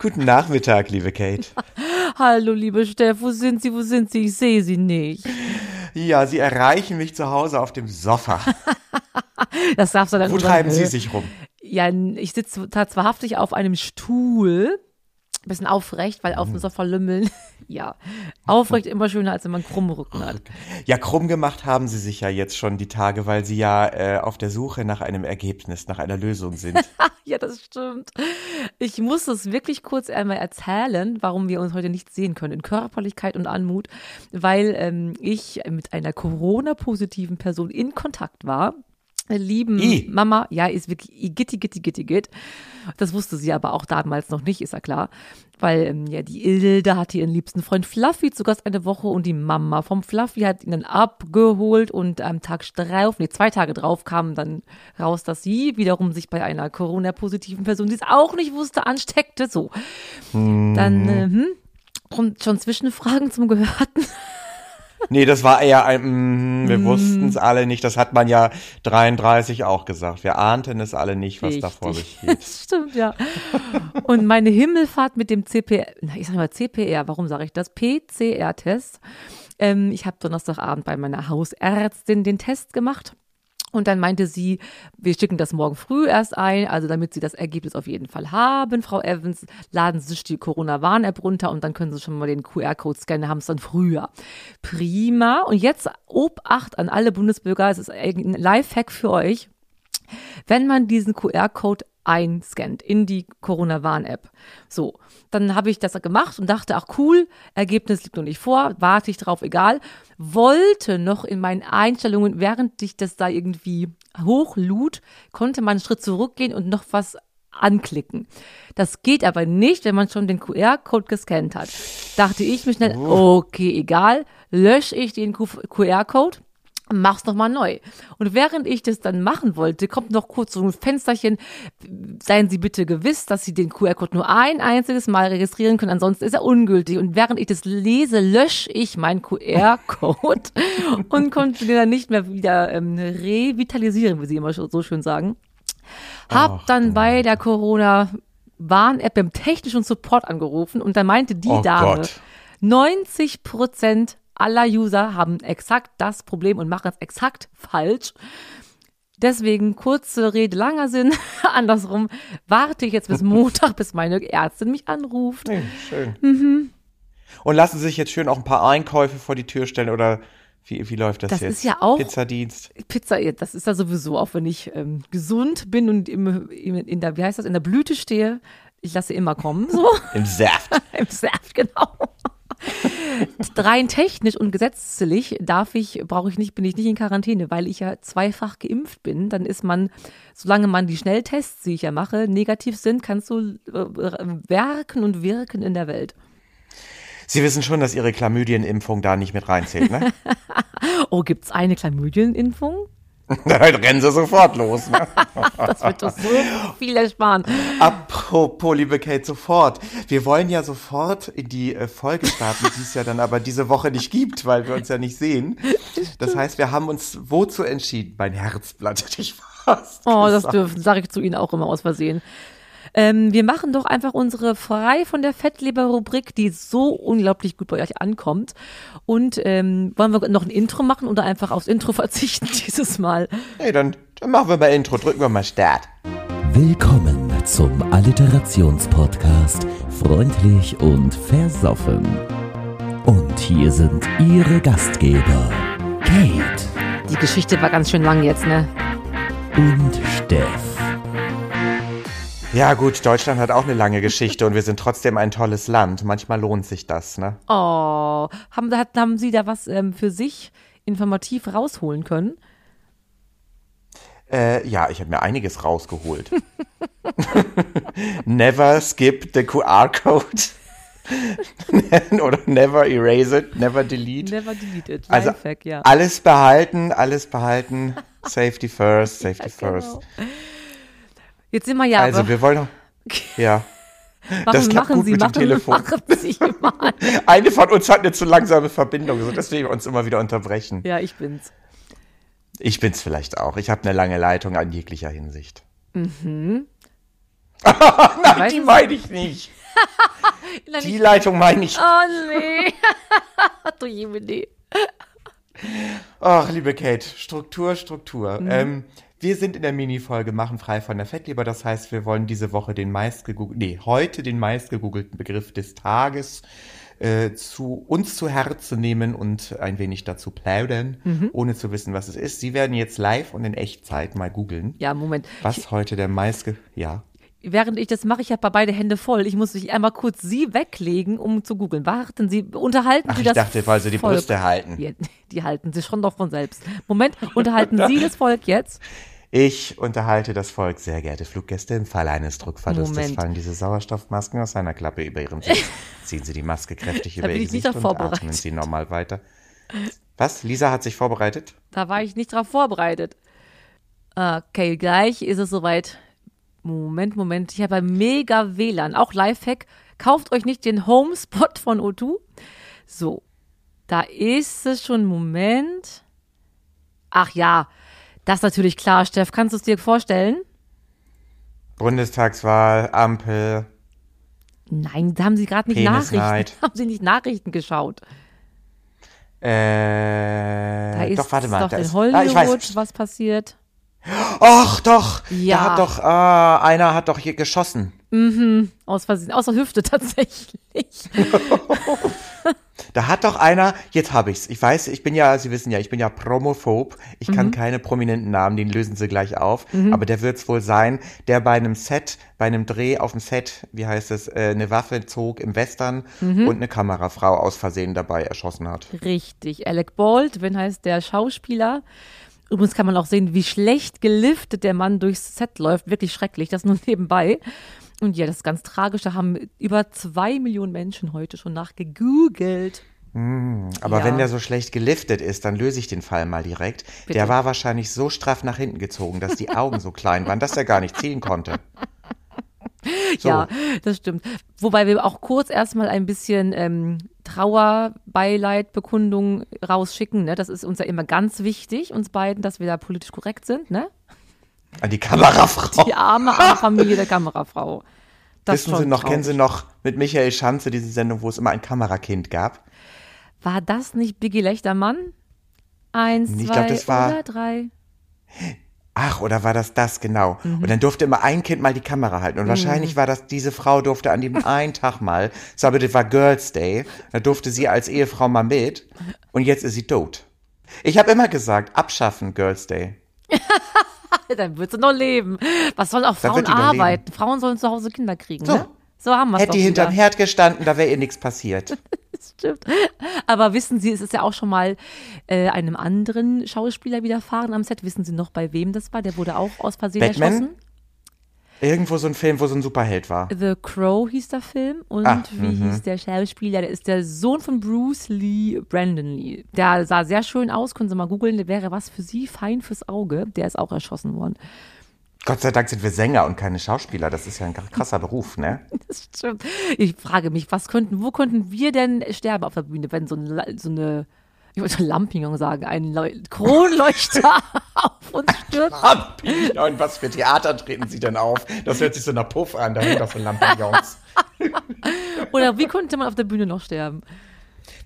Guten Nachmittag, liebe Kate. Hallo, liebe Steff, wo sind Sie, wo sind Sie? Ich sehe Sie nicht. Ja, Sie erreichen mich zu Hause auf dem Sofa. Das darfst du dann Wo treiben Sie sich rum? Ja, ich sitze tatsächlich auf einem Stuhl bisschen aufrecht, weil auf dem Sofa lümmeln, ja, aufrecht immer schöner, als wenn man krummen Rücken hat. Ja, krumm gemacht haben sie sich ja jetzt schon die Tage, weil sie ja äh, auf der Suche nach einem Ergebnis, nach einer Lösung sind. ja, das stimmt. Ich muss es wirklich kurz einmal erzählen, warum wir uns heute nicht sehen können, in Körperlichkeit und Anmut, weil ähm, ich mit einer Corona-positiven Person in Kontakt war lieben I. Mama, ja, ist wirklich gitti, gitti, gitti, git. Das wusste sie aber auch damals noch nicht, ist ja klar. Weil ähm, ja, die Ilde hatte ihren liebsten Freund Fluffy zu Gast eine Woche und die Mama vom Fluffy hat ihn dann abgeholt und am Tag drauf, nee, zwei Tage drauf kam dann raus, dass sie wiederum sich bei einer Corona-positiven Person, die es auch nicht wusste, ansteckte. So. Dann, äh, hm, kommt schon Zwischenfragen zum Gehörten. Nee, das war eher ein, mm, wir mm. wussten es alle nicht. Das hat man ja 33 auch gesagt. Wir ahnten es alle nicht, was Richtig. da vor sich geht. Stimmt, ja. Und meine Himmelfahrt mit dem CPR, ich sage mal CPR, warum sage ich das? PCR-Test. Ähm, ich habe Donnerstagabend bei meiner Hausärztin den Test gemacht. Und dann meinte sie, wir schicken das morgen früh erst ein, also damit Sie das Ergebnis auf jeden Fall haben, Frau Evans, laden Sie sich die Corona-Warn-App runter und dann können Sie schon mal den QR-Code scannen, haben es dann früher. Prima. Und jetzt Obacht an alle Bundesbürger, es ist ein Lifehack für euch. Wenn man diesen QR-Code einscannt in die Corona-Warn-App. So, dann habe ich das gemacht und dachte, ach cool, Ergebnis liegt noch nicht vor, warte ich drauf, egal. Wollte noch in meinen Einstellungen, während ich das da irgendwie hochlud, konnte man einen Schritt zurückgehen und noch was anklicken. Das geht aber nicht, wenn man schon den QR-Code gescannt hat. Dachte ich mir schnell, oh. okay, egal, lösche ich den QR-Code mach's nochmal neu. Und während ich das dann machen wollte, kommt noch kurz so ein Fensterchen, seien Sie bitte gewiss, dass Sie den QR-Code nur ein einziges Mal registrieren können, ansonsten ist er ungültig. Und während ich das lese, lösche ich meinen QR-Code und konnte den dann nicht mehr wieder ähm, revitalisieren, wie Sie immer so schön sagen. Hab Ach, dann bei der Corona Warn-App beim technischen Support angerufen und da meinte die oh Dame, Gott. 90 Prozent aller User haben exakt das Problem und machen es exakt falsch. Deswegen kurze Rede, langer Sinn. Andersrum warte ich jetzt bis Montag, bis meine Ärztin mich anruft. Nee, schön. Mhm. Und lassen Sie sich jetzt schön auch ein paar Einkäufe vor die Tür stellen oder wie, wie läuft das, das jetzt? Das ist ja auch. Pizzadienst. Pizza, das ist ja sowieso, auch wenn ich ähm, gesund bin und im, in der, wie heißt das, in der Blüte stehe. Ich lasse immer kommen, so. Im Saft. Im Saft, genau. Rein technisch und gesetzlich darf ich, brauche ich nicht, bin ich nicht in Quarantäne, weil ich ja zweifach geimpft bin. Dann ist man, solange man die Schnelltests, die ich ja mache, negativ sind, kannst du äh, werken und wirken in der Welt. Sie wissen schon, dass Ihre Chlamydienimpfung da nicht mit reinzählt, ne? oh, gibt's eine Chlamydienimpfung? Dann rennen sie sofort los. Ne? das wird doch so viel ersparen. Apropos, liebe Kate, sofort. Wir wollen ja sofort in die äh, Folge starten, die es ja dann aber diese Woche nicht gibt, weil wir uns ja nicht sehen. Das heißt, wir haben uns wozu entschieden? Mein Herzblatt hätte ich fast. Oh, gesagt. das dürfen, sage ich zu Ihnen auch immer aus Versehen. Ähm, wir machen doch einfach unsere frei von der Fettleber-Rubrik, die so unglaublich gut bei euch ankommt. Und ähm, wollen wir noch ein Intro machen oder einfach aufs Intro verzichten dieses Mal? Hey, dann, dann machen wir mal Intro. Drücken wir mal Start. Willkommen zum Alliterationspodcast Freundlich und Versoffen. Und hier sind Ihre Gastgeber, Kate. Die Geschichte war ganz schön lang jetzt, ne? Und Steff. Ja, gut, Deutschland hat auch eine lange Geschichte und wir sind trotzdem ein tolles Land. Manchmal lohnt sich das, ne? Oh, haben, haben Sie da was ähm, für sich informativ rausholen können? Äh, ja, ich habe mir einiges rausgeholt. never skip the QR-Code. Oder never erase it, never delete. Never delete it. Also Lifehack, ja. alles behalten, alles behalten. Safety first, safety ja, genau. Jetzt sind wir ja. Also wir wollen. Ja. Machen, das klappt machen gut Sie, mit machen, dem Telefon. Machen Sie mal. Eine von uns hat eine zu langsame Verbindung, so dass wir uns immer wieder unterbrechen. Ja, ich bin's. Ich bin's vielleicht auch. Ich habe eine lange Leitung an jeglicher Hinsicht. Mhm. Nein, die meine ich nicht. Nein, Die ich- Leitung meine ich. Oh nee. du Jemine. Ach, liebe Kate, Struktur, Struktur. Ähm, wir sind in der Mini-Folge Machen frei von der Fettleber. Das heißt, wir wollen diese Woche den meistgegoogelten, nee, heute den meistgegoogelten Begriff des Tages äh, zu uns zu Herzen nehmen und ein wenig dazu plaudern, ohne zu wissen, was es ist. Sie werden jetzt live und in Echtzeit mal googeln, Ja, Moment. was heute der meistge... Ja. Während ich das mache, ich habe beide Hände voll. Ich muss mich einmal kurz Sie weglegen, um zu googeln. Warten Sie, unterhalten Ach, Sie ich das dachte, weil Sie die Volk. Brüste halten. Die, die halten sich schon doch von selbst. Moment, unterhalten Sie das Volk jetzt? Ich unterhalte das Volk, sehr geehrte Fluggäste. Im Fall eines Druckverlustes Moment. fallen diese Sauerstoffmasken aus seiner Klappe über Ihren Sitz. Ziehen Sie die Maske kräftig über Ihr ich Gesicht und atmen Sie normal weiter. Was? Lisa hat sich vorbereitet? Da war ich nicht drauf vorbereitet. Okay, gleich ist es soweit. Moment, Moment. Ich habe ein mega WLAN. Auch Lifehack. Kauft euch nicht den Homespot von O2. So. Da ist es schon. Moment. Ach ja. Das ist natürlich klar, Steff. Kannst du es dir vorstellen? Bundestagswahl, Ampel, Nein, da haben sie gerade nicht. Nachrichten. Haben sie nicht Nachrichten geschaut. äh, Da ist doch, warte mal. doch da in ist, Hollywood ah, ich weiß. was passiert. Ach, doch. Ja. Da hat doch, äh, einer hat doch hier geschossen. Aus Versehen, aus der Hüfte tatsächlich. Da hat doch einer, jetzt habe ich's. Ich weiß, ich bin ja, Sie wissen ja, ich bin ja promophob. Ich Mhm. kann keine prominenten Namen, den lösen Sie gleich auf. Aber der wird's wohl sein, der bei einem Set, bei einem Dreh auf dem Set, wie heißt es, äh, eine Waffe zog im Western Mhm. und eine Kamerafrau aus Versehen dabei erschossen hat. Richtig. Alec Baldwin heißt der Schauspieler. Übrigens kann man auch sehen, wie schlecht geliftet der Mann durchs Set läuft. Wirklich schrecklich. Das nur nebenbei. Und ja, das ist ganz tragisch. Da haben über zwei Millionen Menschen heute schon nachgegoogelt. Aber Ja. wenn der so schlecht geliftet ist, dann löse ich den Fall mal direkt. Bitte. Der war wahrscheinlich so straff nach hinten gezogen, dass die Augen so klein waren, dass er gar nicht ziehen konnte. So. Ja, das stimmt. Wobei wir auch kurz erstmal ein bisschen ähm, Trauerbeileidbekundung rausschicken. Ne? Das ist uns ja immer ganz wichtig, uns beiden, dass wir da politisch korrekt sind. Ne? An die Kamerafrau. Die arme, arme Familie der Kamerafrau. Das Wissen Sie noch, kennen Sie traurig. noch mit Michael Schanze diese Sendung, wo es immer ein Kamerakind gab? War das nicht Biggie Lechtermann? Eins, Ich zwei glaub, das war- oder drei? Ach, oder war das das genau? Mhm. Und dann durfte immer ein Kind mal die Kamera halten. Und wahrscheinlich war das, diese Frau durfte an dem einen Tag mal, so, aber das war Girls Day, da durfte sie als Ehefrau mal mit. Und jetzt ist sie tot. Ich habe immer gesagt, abschaffen Girls Day. Dann wird sie noch leben. Was sollen auch Frauen arbeiten? Frauen sollen zu Hause Kinder kriegen, So. ne? So haben wir es Hätte die hinterm. Herd gestanden, da wäre ihr nichts passiert. Stimmt. Aber wissen Sie, es ist ja auch schon mal äh, einem anderen Schauspieler widerfahren am Set. Wissen Sie noch, bei wem das war? Der wurde auch aus Versehen Batman? erschossen. Irgendwo so ein Film, wo so ein Superheld war. The Crow hieß der Film. Und Ah, wie hieß der Schauspieler? Der ist der Sohn von Bruce Lee, Brandon Lee. Der sah sehr schön aus. Können Sie mal googeln. Der wäre was für Sie, fein fürs Auge. Der ist auch erschossen worden. Gott sei Dank sind wir Sänger und keine Schauspieler. Das ist ja ein krasser Beruf, ne? Das stimmt. Ich frage mich, was könnten, wo könnten wir denn sterben auf der Bühne, wenn so, ein, so eine, ich wollte Lampignon sagen, ein Leu Kronleuchter auf uns stürzt? Und was für Theater treten Sie denn auf? Das hört sich so nach Puff an, da hängt doch so Lampions. Oder wie könnte man auf der Bühne noch sterben?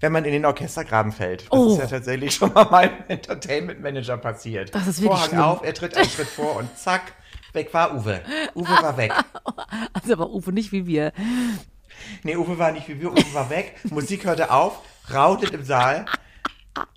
Wenn man in den Orchestergraben fällt. Das Oh. ist ja tatsächlich schon mal meinem Entertainment Manager passiert. Das ist wirklich Vorhang schlimm. auf, er tritt einen Schritt vor und zack, weg war Uwe. Uwe war weg. Also aber Uwe nicht wie wir. Nee, Uwe war nicht wie wir, Uwe war weg. Musik hörte auf, rautet im Saal.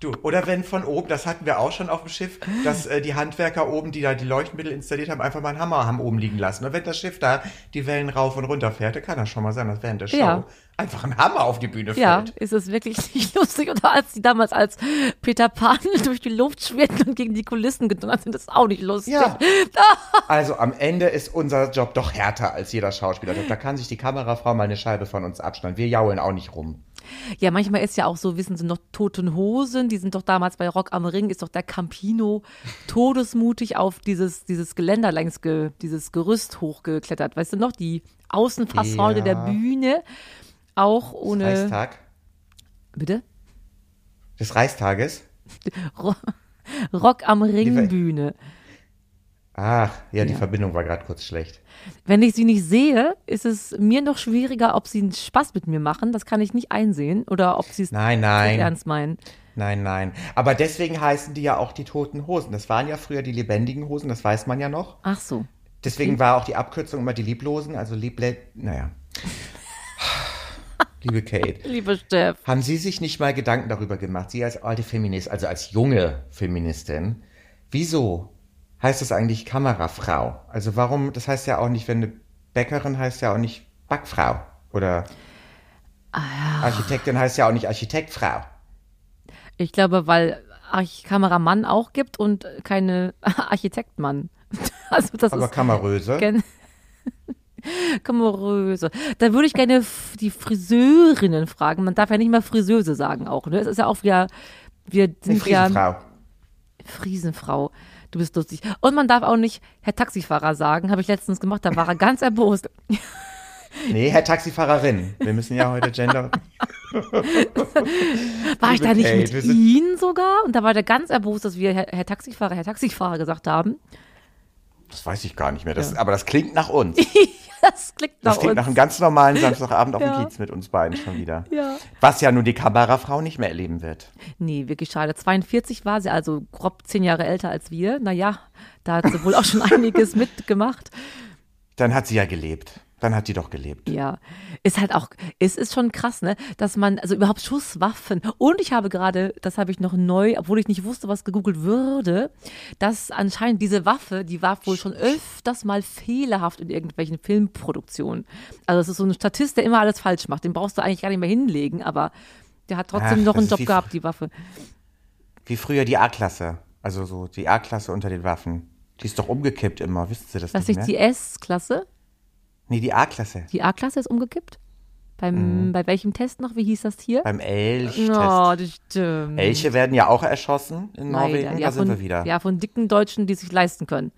Du, oder wenn von oben, das hatten wir auch schon auf dem Schiff, dass äh, die Handwerker oben, die da die Leuchtmittel installiert haben, einfach mal einen Hammer haben oben liegen lassen. Und wenn das Schiff da die Wellen rauf und runter fährt, dann kann das schon mal sein, dass während der Show Ja. einfach ein Hammer auf die Bühne Ja, fällt. ist es wirklich nicht lustig. Oder als die damals als Peter Pan durch die Luft schwirrten und gegen die Kulissen gedonnert sind, das ist auch nicht lustig. Ja. Also am Ende ist unser Job doch härter als jeder Schauspielerjob. Da kann sich die Kamerafrau mal eine Scheibe von uns abschneiden. Wir jaulen auch nicht rum. Ja, manchmal ist ja auch so, wissen Sie noch, Toten Hosen, die sind doch damals bei Rock am Ring, ist doch der Campino todesmutig auf dieses, dieses Geländer längs, ge, dieses Gerüst hochgeklettert. Weißt du noch, die Außenfassade Ja. der Bühne, auch ohne, Reichstag bitte? des Reichstages. Ro Rock am Ring Bühne. Ach, ja, die Ja. Verbindung war gerade kurz schlecht. Wenn ich sie nicht sehe, ist es mir noch schwieriger, ob sie einen Spaß mit mir machen. Das kann ich nicht einsehen. Oder ob sie es Nein, nicht nein. ernst meinen. Nein, nein. Aber deswegen heißen die ja auch die toten Hosen. Das waren ja früher die lebendigen Hosen, das weiß man ja noch. Ach so. Deswegen war auch die Abkürzung immer die Lieblosen, also Lieble... Naja. Liebe Kate, Liebe Steff. haben Sie sich nicht mal Gedanken darüber gemacht, Sie als alte Feminist, also als junge Feministin, wieso heißt es eigentlich Kamerafrau? Also warum, das heißt ja auch nicht, wenn eine Bäckerin heißt ja auch nicht Backfrau oder Architektin heißt ja auch nicht Architektfrau. Ich glaube, weil Arch Kameramann auch gibt und keine Architektmann. Also das Aber ist Kameröse. Kameröse. Da würde ich gerne die Friseurinnen fragen. Man darf ja nicht mal Friseuse sagen auch. Ne? Es ist ja auch wieder, wir sind ja Friesenfrau. Du bist lustig. Und man darf auch nicht Herr Taxifahrer sagen. Habe ich letztens gemacht. Da war er ganz erbost. Nee, Herr Taxifahrerin. Wir müssen ja heute Gender. War ich da nicht mit Ihnen sogar? Und da war der ganz erbost, dass wir Herr, Herr Taxifahrer, Herr Taxifahrer gesagt haben. Das weiß ich gar nicht mehr. Das, Aber das klingt nach uns. Das klingt nach Das klingt uns. nach einem ganz normalen Samstagabend auf Ja. dem Kiez mit uns beiden schon wieder. Ja. Was ja nun die Kamerafrau nicht mehr erleben wird. Nee, wirklich schade. 42 war sie, also grob zehn Jahre älter als wir. Naja, da hat sie wohl auch schon einiges mitgemacht. Dann hat sie ja gelebt. Dann hat die doch gelebt. Ja, ist halt auch, es ist schon krass, ne, dass man, also überhaupt Schusswaffen. Und ich habe gerade, das habe ich noch neu, obwohl ich nicht wusste, was gegoogelt würde, dass anscheinend diese Waffe, die war wohl schon öfters mal fehlerhaft in irgendwelchen Filmproduktionen. Also es ist so ein Statist, der immer alles falsch macht. Den brauchst du eigentlich gar nicht mehr hinlegen, aber der hat trotzdem Ach, noch einen ist Job wie- gehabt, die Waffe. Wie früher die A-Klasse. Also so die A-Klasse unter den Waffen. Die ist doch umgekippt immer, wissen Sie das Was nicht ist mehr? die S-Klasse? Nee, die A-Klasse. Die A-Klasse ist umgekippt? Beim, Bei welchem Test noch? Wie hieß das hier? Mhm. Beim Elch-Test. Oh, das stimmt. Elche werden ja auch erschossen in Norwegen. Leider. Da Ja, sind von, wir wieder. ja, von dicken Deutschen, die sich leisten können.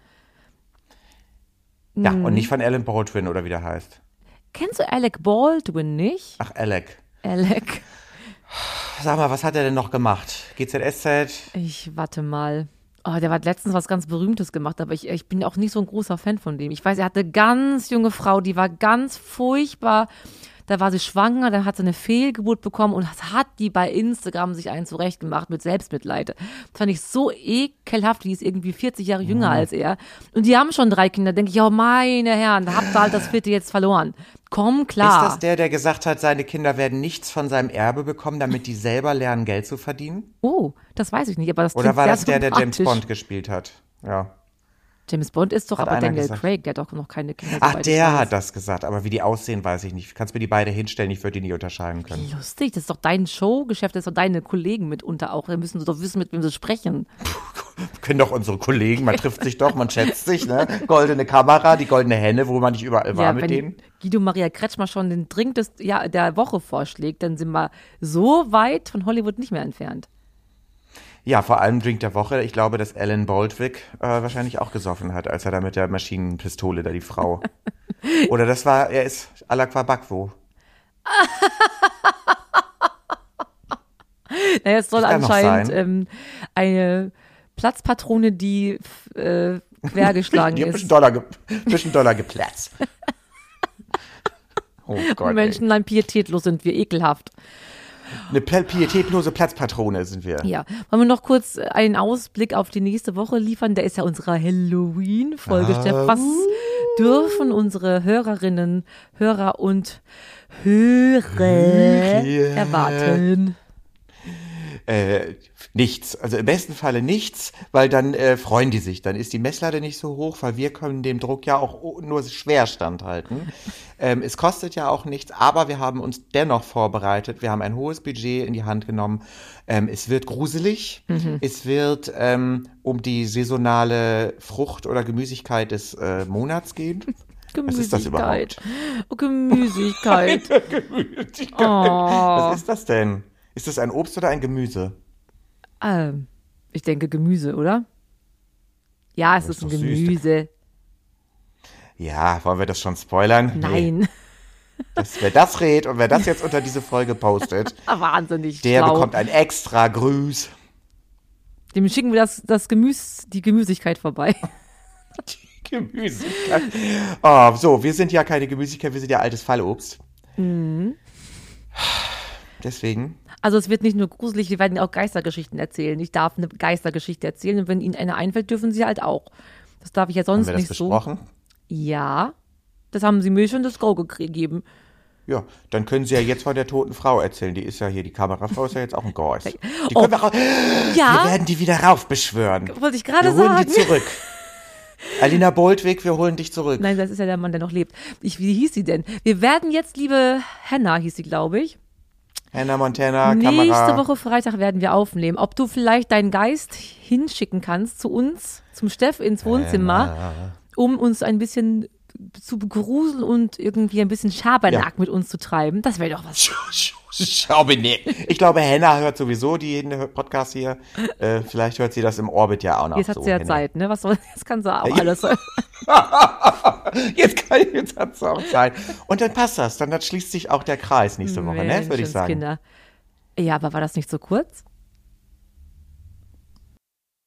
Ja, Mhm. und nicht von Alan Baldwin oder wie der heißt. Kennst du Alec Baldwin nicht? Ach, Alec. Alec. Sag mal, was hat er denn noch gemacht? GZSZ? Ich warte mal. Oh, der hat letztens was ganz Berühmtes gemacht, aber ich, ich bin auch nicht so ein großer Fan von dem. Ich weiß, er hatte eine ganz junge Frau, die war ganz furchtbar. Da war sie schwanger, dann hat sie eine Fehlgeburt bekommen und hat die bei Instagram sich einen zurechtgemacht mit Selbstmitleid. Das fand ich so ekelhaft, die ist irgendwie 40 Jahre jünger als er. Und die haben schon drei Kinder. denke ich, oh meine Herren, da habt ihr halt das vierte jetzt verloren. Komm klar. Ist das der, der gesagt hat, seine Kinder werden nichts von seinem Erbe bekommen, damit die selber lernen, Geld zu verdienen? oh, das weiß ich nicht, aber das Oder war das der, der James. Bond gespielt hat? Ja. James Bond ist doch Hat aber Daniel gesagt. Craig, der hat doch noch keine Kinder. Ach, der hat das gesagt, aber wie die aussehen, weiß ich nicht. Kannst mir die beide hinstellen, ich würde die nie unterscheiden können. Lustig, das ist doch dein Showgeschäft, das ist doch deine Kollegen mitunter auch. Da müssen sie doch wissen, mit wem sie sprechen. Können doch unsere Kollegen, man trifft sich doch, man schätzt sich, ne? Goldene Kamera, die goldene Henne, wo man nicht überall war mit wenn denen. Guido Maria Kretschmer schon den Drink des, ja, der Woche vorschlägt, dann sind wir so weit von Hollywood nicht mehr entfernt. Ja, vor allem Drink der Woche. Ich glaube, dass Alan Baldwick äh, wahrscheinlich auch gesoffen hat, als er da mit der Maschinenpistole da die Frau. Oder das war, er ist Alakwa Bakwo. Naja, es soll Das anscheinend ähm, eine Platzpatrone, die f- äh, quergeschlagen Die ein ist. bisschen Dollar, ge bisschen Dollar geplatzt. Oh Gott. Menschenlein pietätlos sind wir, ekelhaft. Eine pietätlose Platzpatrone sind wir. Ja, wollen wir noch kurz einen Ausblick auf die nächste Woche liefern? Der ist ja unsere Halloween-Folge. Ah, was dürfen unsere Hörerinnen, Hörer und Hörer. erwarten? Äh, nichts. Also im besten Falle nichts, weil dann äh, freuen die sich. Dann ist die Messlatte nicht so hoch, weil wir können dem Druck ja auch nur schwer standhalten. ähm, es kostet ja auch nichts, aber wir haben uns dennoch vorbereitet. Wir haben ein hohes Budget in die Hand genommen. Ähm, es wird gruselig. Es wird ähm, um die saisonale Frucht oder Gemüsigkeit des äh, Monats gehen. Was ist das überhaupt? Oh, Gemüsigkeit. Gemüsigkeit. Oh. Was ist das denn? Ist das ein Obst oder ein Gemüse? ähm, ich denke Gemüse, oder? Ja, es ist ist ein doch süß. Gemüse. Ja, wollen wir das schon spoilern? Nee. Nein. Das, wer das redet und wer das jetzt unter diese Folge postet, Wahnsinnig der schlau. bekommt ein extra Grüß. Dem schicken wir das, das Gemüse, die Gemüsigkeit vorbei. Gemüsigkeit. Oh, so, wir sind ja keine Gemüsigkeit, wir sind ja altes Fallobst. Mhm. Deswegen. Also es wird nicht nur gruselig, wir werden auch Geistergeschichten erzählen. Ich darf eine Geistergeschichte erzählen und wenn Ihnen eine einfällt, dürfen Sie halt auch. Das darf ich ja Haben sonst wir das nicht besprochen? so. Ja, das haben Sie mir schon das Go gegeben. Ja, dann können Sie ja jetzt von der toten Frau erzählen. Die ist ja hier, die Kamerafrau ist ja jetzt auch ein Geist. Die Oh. können wir, ra- Ja, wir werden die wieder raufbeschwören. wollte ich gerade Wir holen sagen. die zurück. Alina Boldwig, wir holen dich zurück. Nein, das ist ja der Mann, der noch lebt. Ich, wie hieß sie denn? Wir werden jetzt, liebe Hannah, hieß sie, glaube ich. Hannah Montana, Nächste Kamera. Woche Freitag werden wir aufnehmen. Ob du vielleicht deinen Geist hinschicken kannst zu uns, zum Steff ins Wohnzimmer, um uns ein bisschen zu begruseln und irgendwie ein bisschen Schabernack Ja. mit uns zu treiben. Das wäre doch was. Nee. Ich glaube, Hannah hört sowieso den Podcast hier. Äh, vielleicht hört sie das im Orbit ja auch noch. Jetzt hat so, sie ja Hannah. Zeit, ne? Was soll, jetzt kann sie auch Ja. alles. Jetzt kann jetzt hat's auch Zeit. Und dann passt das. Dann, dann schließt sich auch der Kreis nächste Woche, ne? Würde ich sagen. Kinder. Ja, aber war das nicht so kurz?